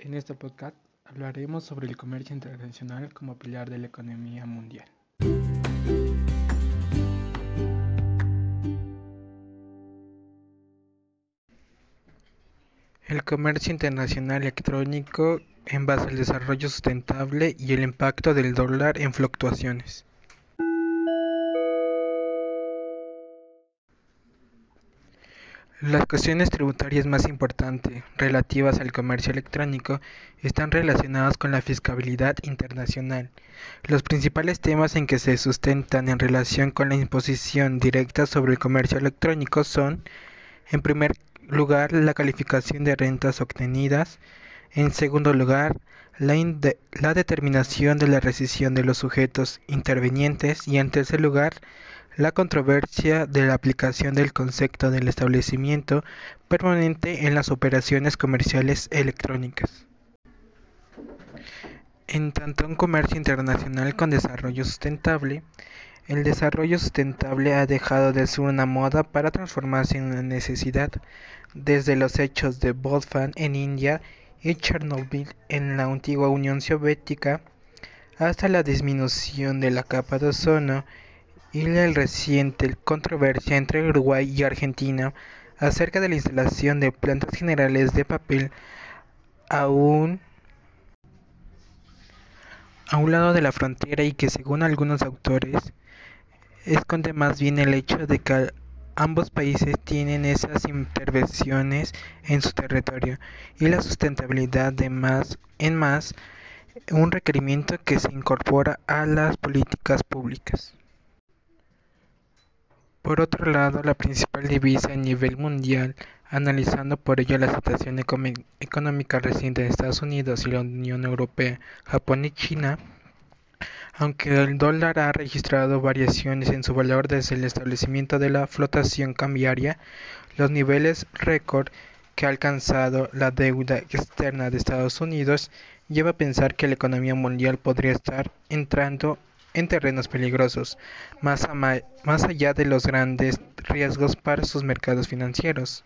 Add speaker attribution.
Speaker 1: En este podcast hablaremos sobre el comercio internacional como pilar de la economía mundial. El comercio internacional electrónico en base al desarrollo sustentable y el impacto del dólar en fluctuaciones. Las cuestiones tributarias más importantes relativas al comercio electrónico están relacionadas con la fiscalidad internacional. Los principales temas en que se sustentan en relación con la imposición directa sobre el comercio electrónico son, en primer lugar, la calificación de rentas obtenidas, en segundo lugar, la, la determinación de la rescisión de los sujetos intervenientes y, en tercer lugar, la controversia de la aplicación del concepto del establecimiento permanente en las operaciones comerciales electrónicas. En tanto un comercio internacional con desarrollo sustentable, el desarrollo sustentable ha dejado de ser una moda para transformarse en una necesidad, desde los hechos de Bodfan en India y Chernobyl en la antigua Unión Soviética, hasta la disminución de la capa de ozono y la reciente controversia entre Uruguay y Argentina acerca de la instalación de plantas generales de papel a un, lado de la frontera y que según algunos autores esconde más bien el hecho de que ambos países tienen esas intervenciones en su territorio y la sustentabilidad de más en más un requerimiento que se incorpora a las políticas públicas. Por otro lado, la principal divisa a nivel mundial, analizando por ello la situación económica reciente de Estados Unidos y la Unión Europea, Japón y China, aunque el dólar ha registrado variaciones en su valor desde el establecimiento de la flotación cambiaria, los niveles récord que ha alcanzado la deuda externa de Estados Unidos lleva a pensar que la economía mundial podría estar entrando en terrenos peligrosos, más, más allá de los grandes riesgos para sus mercados financieros.